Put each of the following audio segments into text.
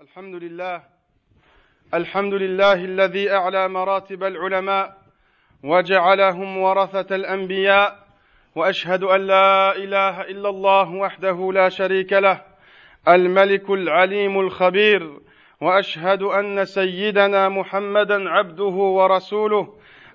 الحمد لله. الحمد لله الذي أعلى مراتب العلماء وجعلهم ورثة الأنبياء وأشهد أن لا إله إلا الله وحده لا شريك له الملك العليم الخبير وأشهد أن سيدنا محمدا عبده ورسوله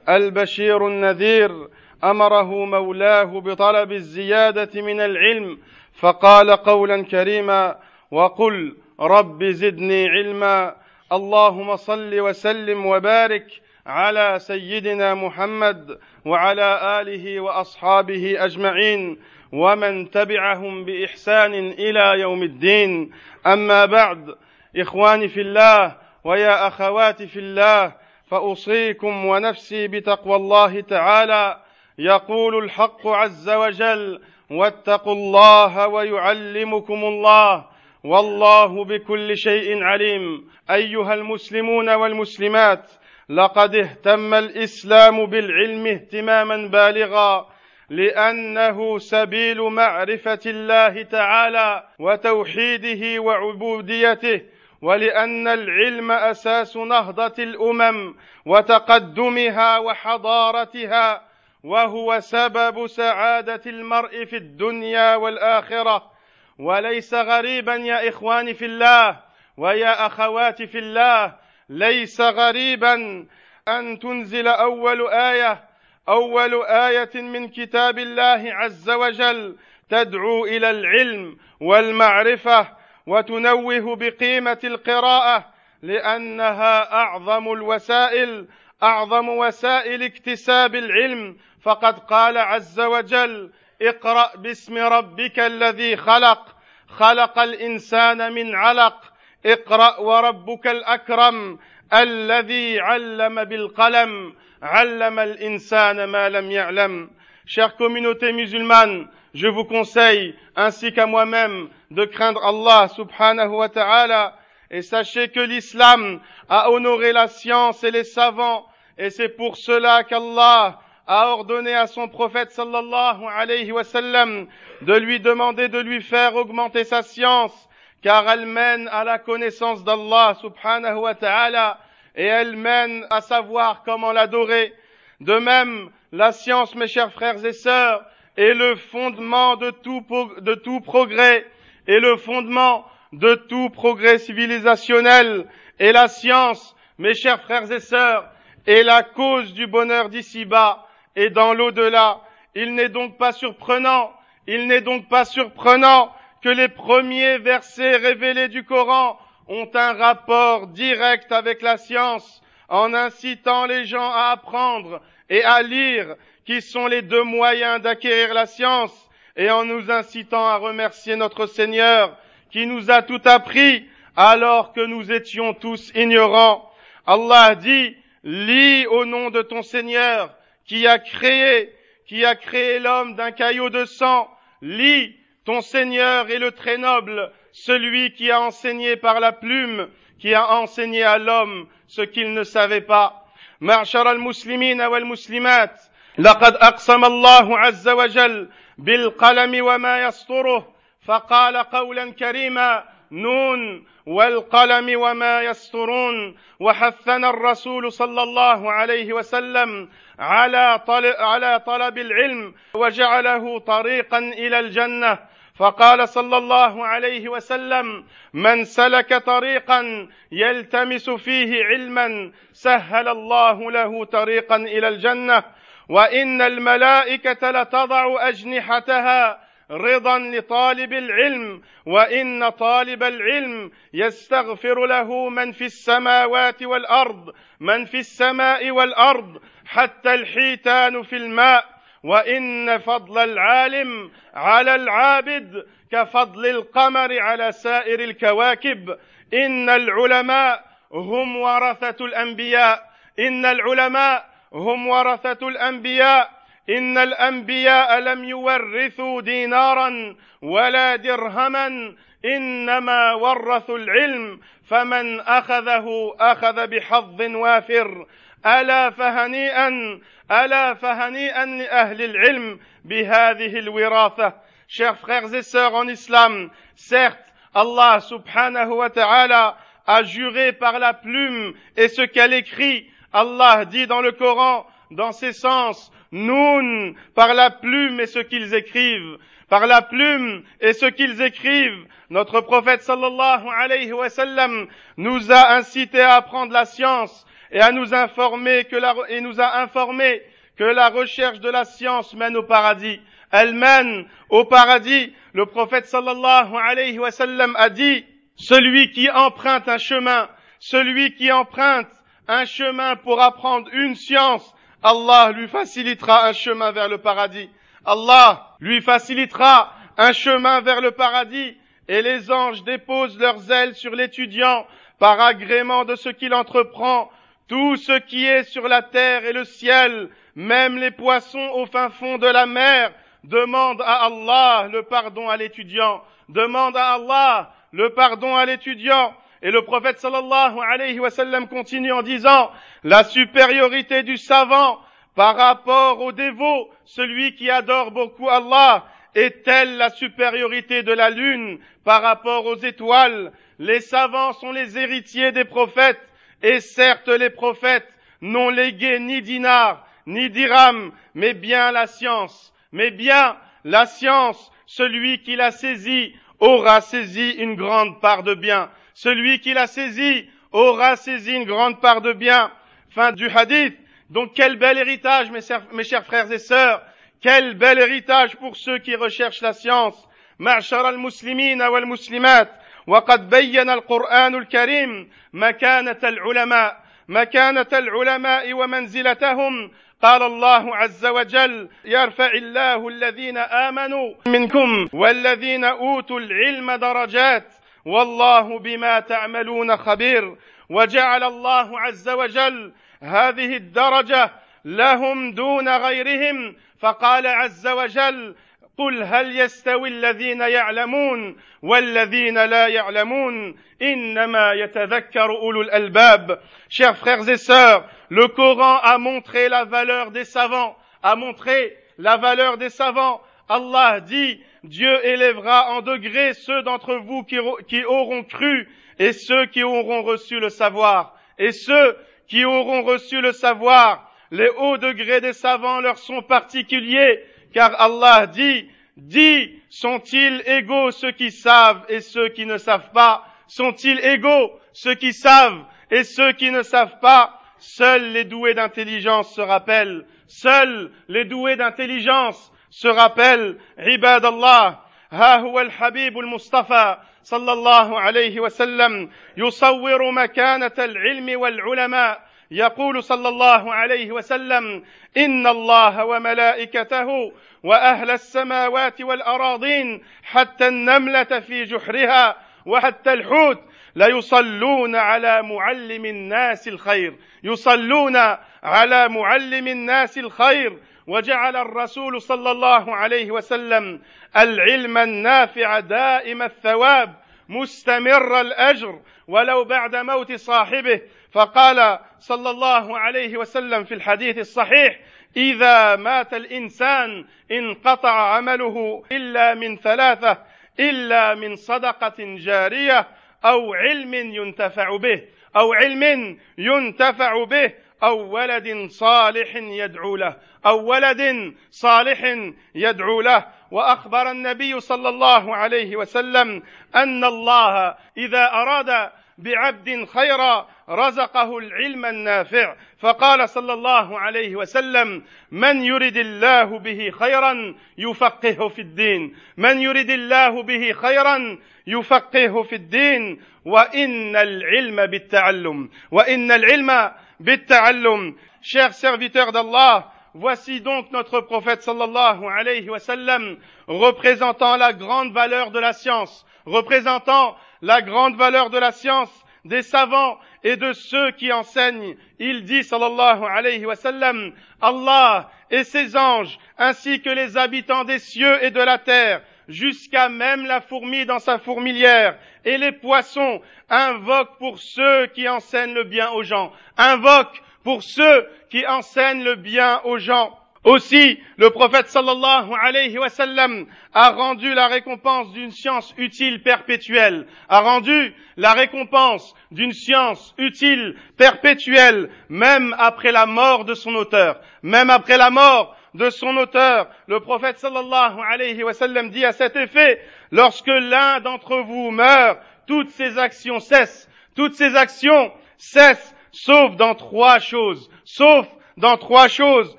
البشير النذير أمره مولاه بطلب الزيادة من العلم فقال قولا كريما وقل رب زدني علما اللهم صل وسلم وبارك على سيدنا محمد وعلى اله واصحابه اجمعين ومن تبعهم باحسان إلى يوم الدين. اما بعد اخواني في الله ويا اخواتي في الله فاوصيكم ونفسي بتقوى الله تعالى. يقول الحق عز وجل واتقوا الله ويعلمكم الله. والله بكل شيء عليم. أيها المسلمون والمسلمات لقد اهتم الإسلام بالعلم اهتماما بالغا لأنه سبيل معرفة الله تعالى وتوحيده وعبوديته ولأن العلم أساس نهضة الأمم وتقدمها وحضارتها وهو سبب سعادة المرء في الدنيا والآخرة. وليس غريبا يا إخواني في الله ويا أخواتي في الله ليس غريبا أن تنزل أول آية أول آية من كتاب الله عز وجل تدعو إلى العلم والمعرفة وتنوه بقيمة القراءة لأنها أعظم الوسائل أعظم وسائل اكتساب العلم. فقد قال عز وجل اقرا باسم ربك الذي خلق خلق الانسان من علق اقرا وربك الاكرم الذي علم بالقلم علم الانسان ما لم يعلم Chère communauté musulmane, je vous conseille, ainsi qu'à moi-même, de craindre Allah subhanahu wa ta'ala, et sachez que l'islam a honoré la science et les savants, et c'est pour cela qu'Allah a ordonné à son prophète sallallahu alayhi wa sallam de lui demander de lui faire augmenter sa science, car elle mène à la connaissance d'Allah subhanahu wa ta'ala et elle mène à savoir comment l'adorer. De même, la science, mes chers frères et sœurs, est le fondement de tout, de tout progrès, et le fondement de tout progrès civilisationnel. Et la science, mes chers frères et sœurs, est la cause du bonheur d'ici-bas et dans l'au-delà. Il n'est donc pas surprenant, il n'est donc pas surprenant que les premiers versets révélés du Coran ont un rapport direct avec la science, en incitant les gens à apprendre et à lire, qui sont les deux moyens d'acquérir la science, et en nous incitant à remercier notre Seigneur, qui nous a tout appris alors que nous étions tous ignorants. Allah dit, lis au nom de ton Seigneur, qui a créé, qui a créé l'homme d'un caillot de sang, lis, ton Seigneur est le très noble, celui qui a enseigné par la plume, qui a enseigné à l'homme ce qu'il ne savait pas. معشر المسلمين والمسلمات لقد اقسم الله عز وجل بالقلم وما يسطره فقال قولا كريما نون والقلم وما يسطرون وحثنا الرسول صلى الله عليه وسلم على طلب, على طلب العلم وجعله طريقا إلى الجنة. فقال صلى الله عليه وسلم من سلك طريقا يلتمس فيه علما سهل الله له طريقا إلى الجنة وإن الملائكة لتضع أجنحتها رضا لطالب العلم وإن طالب العلم يستغفر له من في السماوات والأرض من في السماء والأرض حتى الحيتان في الماء. وإن فضل العالم على العابد كفضل القمر على سائر الكواكب. إن العلماء هم ورثة الأنبياء. إن العلماء هم ورثة الأنبياء. ان الانبياء لم يورثوا دينارا ولا درهما انما ورثوا العلم فمن اخذه اخذ بحظ وافر الا فهنيئا الا فهنيئا لاهل العلم بهذه الوراثه chers frères et sœurs en islam certes Allah subhanahu wa ta'ala a juré par la plume et ce qu'elle écrit. Allah dit dans le Coran, dans ses sens, Noun, par la plume et ce qu'ils écrivent. Par la plume et ce qu'ils écrivent. Notre prophète sallallahu alayhi wa sallam nous a incité à apprendre la science et à nous informer que la, et nous a informé que la recherche de la science mène au paradis. Elle mène au paradis. Le prophète sallallahu alayhi wa sallam a dit, celui qui emprunte un chemin, celui qui emprunte un chemin pour apprendre une science, Allah lui facilitera un chemin vers le paradis. Allah lui facilitera un chemin vers le paradis et les anges déposent leurs ailes sur l'étudiant par agrément de ce qu'il entreprend. Tout ce qui est sur la terre et le ciel, même les poissons au fin fond de la mer, demandent à Allah le pardon à l'étudiant. Demande à Allah le pardon à l'étudiant. Et le prophète sallallahu alayhi wa sallam continue en disant, la supériorité du savant par rapport au dévot, celui qui adore beaucoup Allah, est-elle la supériorité de la lune par rapport aux étoiles Les savants sont les héritiers des prophètes, et certes les prophètes n'ont légué ni dinar, ni dirham, mais bien la science. Mais bien la science, celui qui l'a saisi aura saisi une grande part de bien. Celui qui l'a saisi aura saisi une grande part de bien. Fin du hadith. Donc quel bel héritage, mes chers, frères et sœurs. Quel bel héritage pour ceux qui recherchent la science. معشر المسلمين والمسلمات وقد بين القرآن الكريم مكانة العلماء مكانة العلماء ومنزلتهم قال الله عز وجل يرفع الله الذين آمنوا منكم والذين أوتوا العلم درجات والله بما تعملون خبير. وجعل الله عز وجل هذه الدرجة لهم دون غيرهم. فقال عز وجل قل هل يستوي الذين يعلمون والذين لا يعلمون؟ إنما يتذكر أولو الألباب. Chers frères et sœurs le Coran a montré la valeur des savants a montré la valeur des savants. Allah dit Dieu élèvera en degrés ceux d'entre vous qui, auront cru et ceux qui auront reçu le savoir. Et ceux qui auront reçu le savoir les hauts degrés des savants leur sont particuliers car Allah dit, dit, sont-ils égaux ceux qui savent et ceux qui ne savent pas? Sont-ils égaux ceux qui savent et ceux qui ne savent pas? Seuls les doués d'intelligence se rappellent. Seuls les doués d'intelligence se rappellent. عباد الله ها هو الحبيب المصطفى صلى الله عليه وسلم يصور مكانة العلم والعلماء يقول صلى الله عليه وسلم ان الله وملائكته واهل السماوات والاراضين حتى النمله في جحرها وحتى الحوت ليصلون على معلم الناس الخير يصلون على معلم الناس الخير وجعل الرسول صلى الله عليه وسلم العلم النافع دائم الثواب مستمر الأجر ولو بعد موت صاحبه. فقال صلى الله عليه وسلم في الحديث الصحيح إذا مات الإنسان انقطع عمله إلا من ثلاثة إلا من صدقة جارية أو علم ينتفع به أو علم ينتفع به أو ولد صالح يدعو له أو ولد صالح يدعو له وأخبر النبي صلى الله عليه وسلم أن الله إذا أراد بعبد خيرا رزقه العلم النافع. فقال صلى الله عليه وسلم من يرد الله به خيرا يفقهه في الدين. من يرد الله به خيرا يفقهه في الدين. وإن العلم بالتعلم. وإن العلم بالتعلم. Chers serviteurs d'Allah Voici donc notre prophète sallallahu alayhi wa sallam représentant la grande valeur de la science, représentant la grande valeur de la science des savants et de ceux qui enseignent. Il dit sallallahu alayhi wa sallam, Allah et ses anges, ainsi que les habitants des cieux et de la terre, jusqu'à même la fourmi dans sa fourmilière, et les poissons, invoquent pour ceux qui enseignent le bien aux gens, invoquent pour ceux qui enseignent le bien aux gens. Aussi, le prophète sallallahu alayhi wa sallam a rendu la récompense d'une science utile perpétuelle, a rendu la récompense d'une science utile perpétuelle, même après la mort de son auteur, même après la mort de son auteur. Le prophète sallallahu alayhi wa sallam dit à cet effet, lorsque l'un d'entre vous meurt, toutes ses actions cessent, toutes ses actions cessent, sauf dans trois choses, sauf dans trois choses.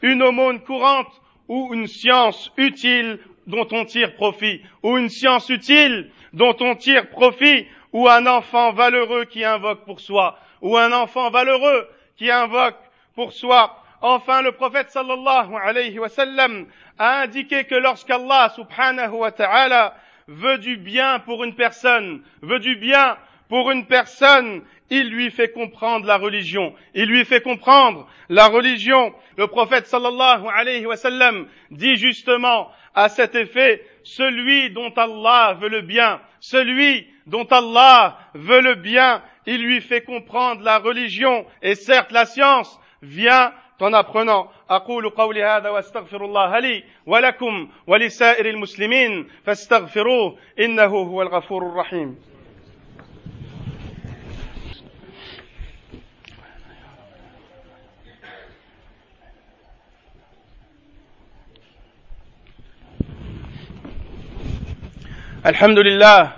Une aumône courante ou une science utile dont on tire profit, ou une science utile dont on tire profit, ou un enfant valeureux qui invoque pour soi, ou un enfant valeureux qui invoque pour soi. Enfin, le prophète sallallahu alayhi wa sallam a indiqué que lorsqu'Allah subhanahu wa ta'ala veut du bien pour une personne, veut du bien pour une personne, il lui fait comprendre la religion. Il lui fait comprendre la religion. Le prophète sallallahu alayhi wa sallam dit justement à cet effet, celui dont Allah veut le bien, celui dont Allah veut le bien, il lui fait comprendre la religion. Et certes, la science vient en apprenant. أقول قولي هذا واستغفر الله لي ولكم ولسائر المسلمين فاستغفروه إنه هو الغفور الرحيم الحمد لله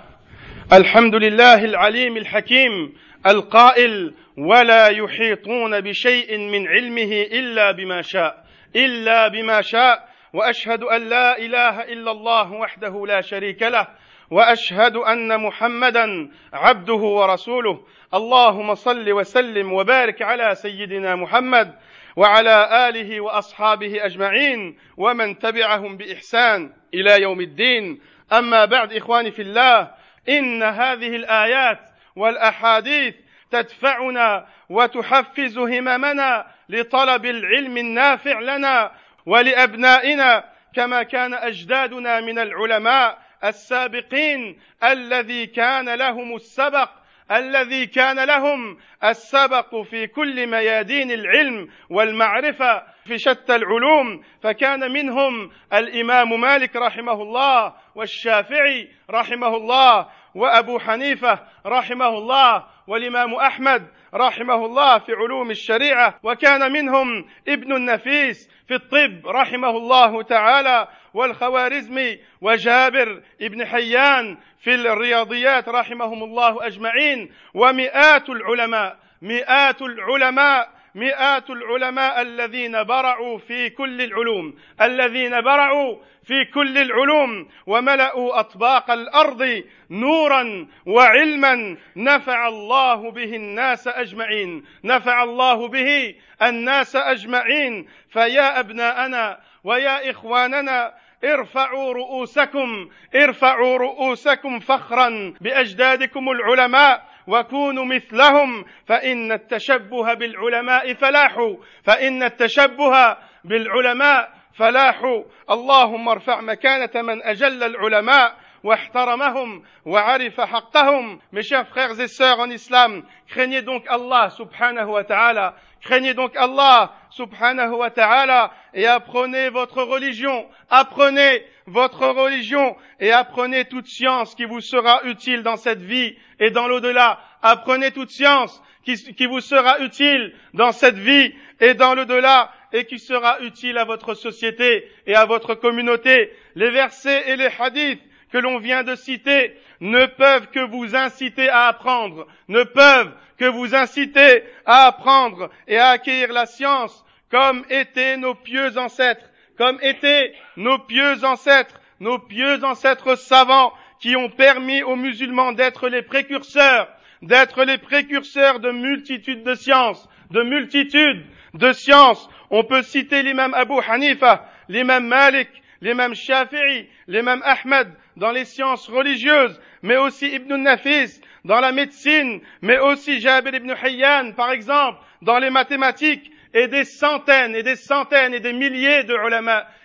الحمد لله العليم الحكيم القائل ولا يحيطون بشيء من علمه إلا بما شاء إلا بما شاء وأشهد أن لا إله إلا الله وحده لا شريك له وأشهد أن محمدا عبده ورسوله اللهم صل وسلم وبارك على سيدنا محمد وعلى آله وأصحابه أجمعين ومن تبعهم بإحسان إلى يوم الدين. أما بعد إخواني في الله إن هذه الآيات والأحاديث تدفعنا وتحفز هممنا لطلب العلم النافع لنا ولأبنائنا كما كان أجدادنا من العلماء السابقين الذي كان لهم السبق الذي كان لهم السبق في كل ميادين العلم والمعرفة في شتى العلوم فكان منهم الإمام مالك رحمه الله والشافعي رحمه الله وأبو حنيفة رحمه الله والإمام أحمد رحمه الله في علوم الشريعة وكان منهم ابن النفيس في الطب رحمه الله تعالى والخوارزمي وجابر ابن حيان في الرياضيات رحمهم الله أجمعين ومئات العلماء مئات العلماء مئات العلماء الذين برعوا في كل العلوم الذين برعوا في كل العلوم وملأوا أطباق الأرض نورا وعلما نفع الله به الناس أجمعين نفع الله به الناس أجمعين. فيا أبناءنا ويا إخواننا ارفعوا رؤوسكم ارفعوا رؤوسكم فخرا بأجدادكم العلماء. وكونوا مثلهم فإن التشبه بالعلماء فلاح فإن التشبه بالعلماء فلاح اللهم ارفع مكانة من أجل العلماء mes chers frères et sœurs en islam craignez donc Allah subhanahu wa ta'ala craignez donc Allah subhanahu wa ta'ala et apprenez votre religion, apprenez votre religion et apprenez toute science qui vous sera utile dans cette vie et dans l'au-delà. Apprenez toute science qui, qui, vous sera utile dans cette vie et dans l'au-delà et qui sera utile à votre société et à votre communauté. Les versets et les hadiths que l'on vient de citer ne peuvent que vous inciter à apprendre, ne peuvent que vous inciter à apprendre et à acquérir la science comme étaient nos pieux ancêtres, comme étaient nos pieux ancêtres, nos pieux ancêtres savants qui ont permis aux musulmans d'être les précurseurs, d'être les précurseurs de multitudes de sciences, de multitudes de sciences. On peut citer l'imam Abu Hanifa, l'imam Malik, l'imam Shafi'i, l'imam Ahmed dans les sciences religieuses, mais aussi Ibn Nafis dans la médecine, mais aussi Jabir ibn Hayyan, par exemple, dans les mathématiques, et des centaines et des centaines et des milliers de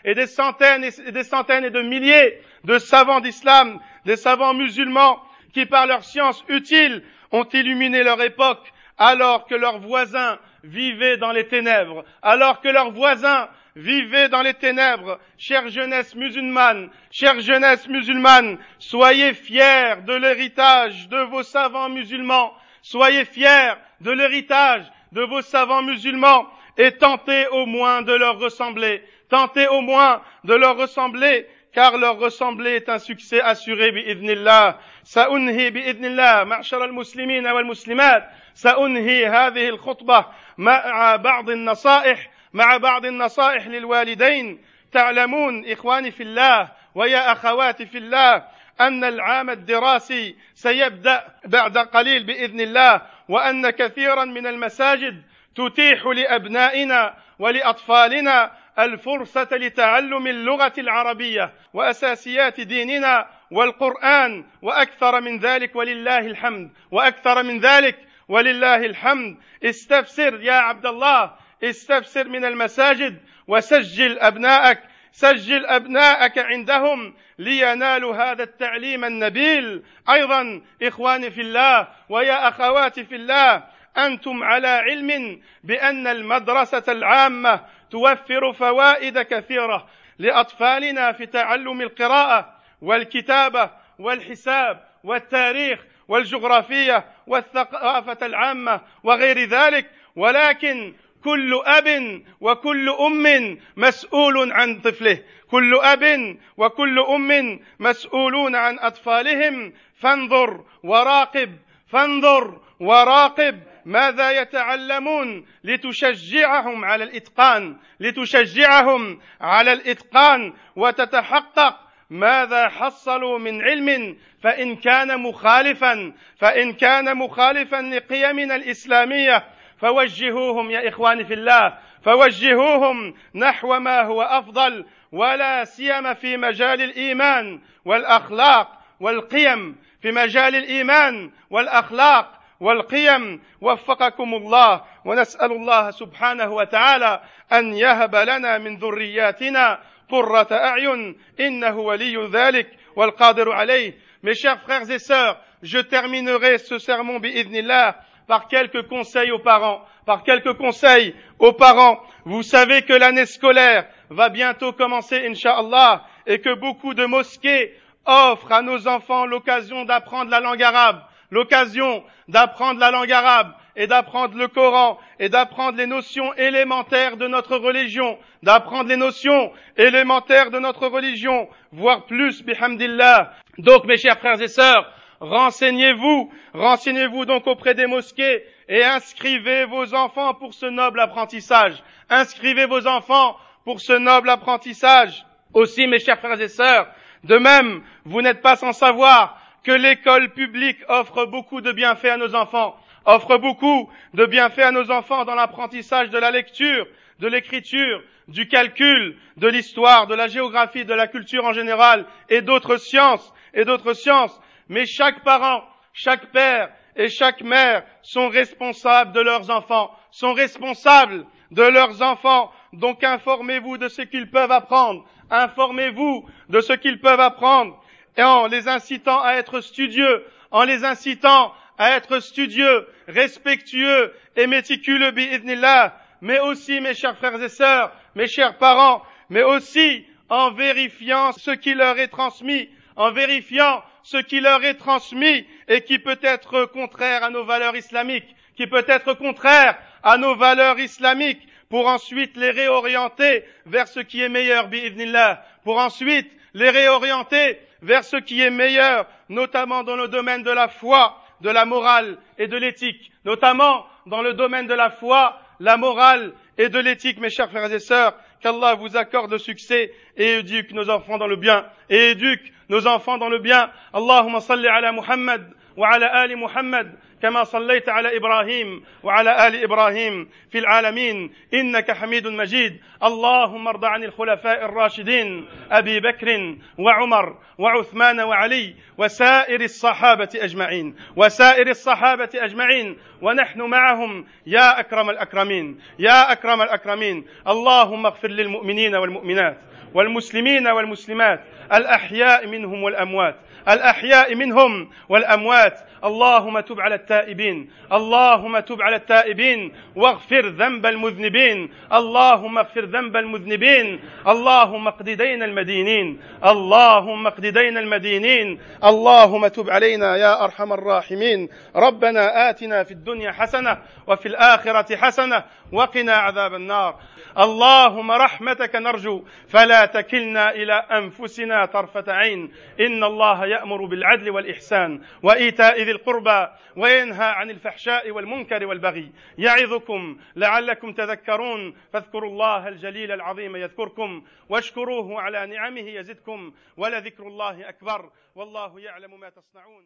et des centaines et des centaines et de milliers de savants d'islam, des savants musulmans qui par leur science utile ont illuminé leur époque alors que leurs voisins vivaient dans les ténèbres, alors que leurs voisins vivez dans les ténèbres, chère jeunesse musulmane, chère jeunesse musulmane, soyez fiers de l'héritage de vos savants musulmans, soyez fiers de l'héritage de vos savants musulmans et tentez au moins de leur ressembler, tentez au moins de leur ressembler car leur ressembler est un succès assuré بإذن الله سأنهي بإذن الله معشر المسلمين والمسلمات سأنهي هذه الخطبة مع بعض النصائح مع بعض النصائح للوالدين. تعلمون إخواني في الله ويا أخواتي في الله أن العام الدراسي سيبدأ بعد قليل بإذن الله وأن كثيرا من المساجد تتيح لأبنائنا ولأطفالنا الفرصة لتعلم اللغة العربية وأساسيات ديننا والقرآن وأكثر من ذلك ولله الحمد وأكثر من ذلك ولله الحمد. استفسر يا عبد الله استفسر من المساجد وسجل أبنائك سجل أبنائك عندهم لينالوا هذا التعليم النبيل. أيضا إخواني في الله ويا أخواتي في الله أنتم على علم بأن المدرسة العامة توفر فوائد كثيرة لأطفالنا في تعلم القراءة والكتابة والحساب والتاريخ والجغرافية والثقافة العامة وغير ذلك. ولكن كل أب وكل أم مسؤول عن طفله. كل أب وكل أم مسؤولون عن أطفالهم. فانظر وراقب فانظر وراقب ماذا يتعلمون لتشجعهم على الإتقان لتشجعهم على الإتقان وتتحقق ماذا حصلوا من علم. فإن كان مخالفا فإن كان مخالفا لقيمنا الإسلامية فوجهوهم يا إخواني في الله فوجهوهم نحو ما هو أفضل ولا سيما في مجال الإيمان والأخلاق والقيم. في مجال الإيمان والأخلاق والقيم. وفقكم الله ونسأل الله سبحانه وتعالى أن يهب لنا من ذرياتنا قرة أعين. إنه ولي ذلك والقادر عليه. Mes chers frères et sœurs, je terminerai ce sermon bi'idnillah par quelques conseils aux parents, par quelques conseils aux parents. Vous savez que l'année scolaire va bientôt commencer, Inch'Allah, et que beaucoup de mosquées offrent à nos enfants l'occasion d'apprendre la langue arabe l'occasion d'apprendre la langue arabe et d'apprendre le Coran et d'apprendre les notions élémentaires de notre religion, d'apprendre les notions élémentaires de notre religion, voire plus, bihamdillah. Donc, mes chers frères et sœurs, renseignez-vous, renseignez-vous donc auprès des mosquées et inscrivez vos enfants pour ce noble apprentissage. Inscrivez vos enfants pour ce noble apprentissage. Aussi, mes chers frères et sœurs, de même, vous n'êtes pas sans savoir que l'école publique offre beaucoup de bienfaits à nos enfants, offre beaucoup de bienfaits à nos enfants dans l'apprentissage de la lecture, de l'écriture, du calcul, de l'histoire, de la géographie, de la culture en général et d'autres sciences et d'autres sciences. Mais chaque parent, chaque père et chaque mère sont responsables de leurs enfants, sont responsables de leurs enfants. Donc informez-vous de ce qu'ils peuvent apprendre. Informez-vous de ce qu'ils peuvent apprendre et en les incitant à être studieux, en les incitant à être studieux, respectueux et méticuleux, bi'idnillah, mais aussi, mes chers frères et sœurs, mes chers parents, mais aussi en vérifiant ce qui leur est transmis, en vérifiant ce qui leur est transmis et qui peut être contraire à nos valeurs islamiques, qui peut être contraire à nos valeurs islamiques, pour ensuite les réorienter vers ce qui est meilleur, bi'idnillah, pour ensuite les réorienter vers ce qui est meilleur, notamment dans le domaine de la foi, de la morale et de l'éthique, notamment dans le domaine de la foi, la morale et de l'éthique, mes chers frères et sœurs, qu'Allah vous accorde le succès et éduque nos enfants dans le bien, et éduque nos enfants dans le bien. Allahumma salli ala Muhammad wa ala ali Muhammad. كما صليت على إبراهيم وعلى ال إبراهيم في العالمين انك حميد مجيد اللهم ارض عن الخلفاء الراشدين ابي بكر وعمر وعثمان وعلي وسائر الصحابه اجمعين وسائر الصحابه اجمعين ونحن معهم يا اكرم الاكرمين يا اكرم الاكرمين اللهم اغفر للمؤمنين والمؤمنات والمسلمين والمسلمات. الأحياء منهم والأموات. الأحياء منهم والأموات. اللهم تب على التائبين. اللهم تب على التائبين. واغفر ذنب المذنبين. اللهم اغفر ذنب المذنبين. اللهم اقض دين المدينين. اللهم اقض دين المدينين. اللهم تب علينا يا أرحم الراحمين. ربنا آتنا في الدنيا حسنة وفي الآخرة حسنة وقنا عذاب النار. اللهم رحمتك نرجو. فلا تكلنا إلى أنفسنا طرفة عين. إن الله يأمر بالعدل والإحسان وإيتاء ذي القربى وينهى عن الفحشاء والمنكر والبغي. يعظكم لعلكم تذكرون. فاذكروا الله الجليل العظيم يذكركم واشكروه على نعمه يزدكم ولذكر الله أكبر. والله يعلم ما تصنعون.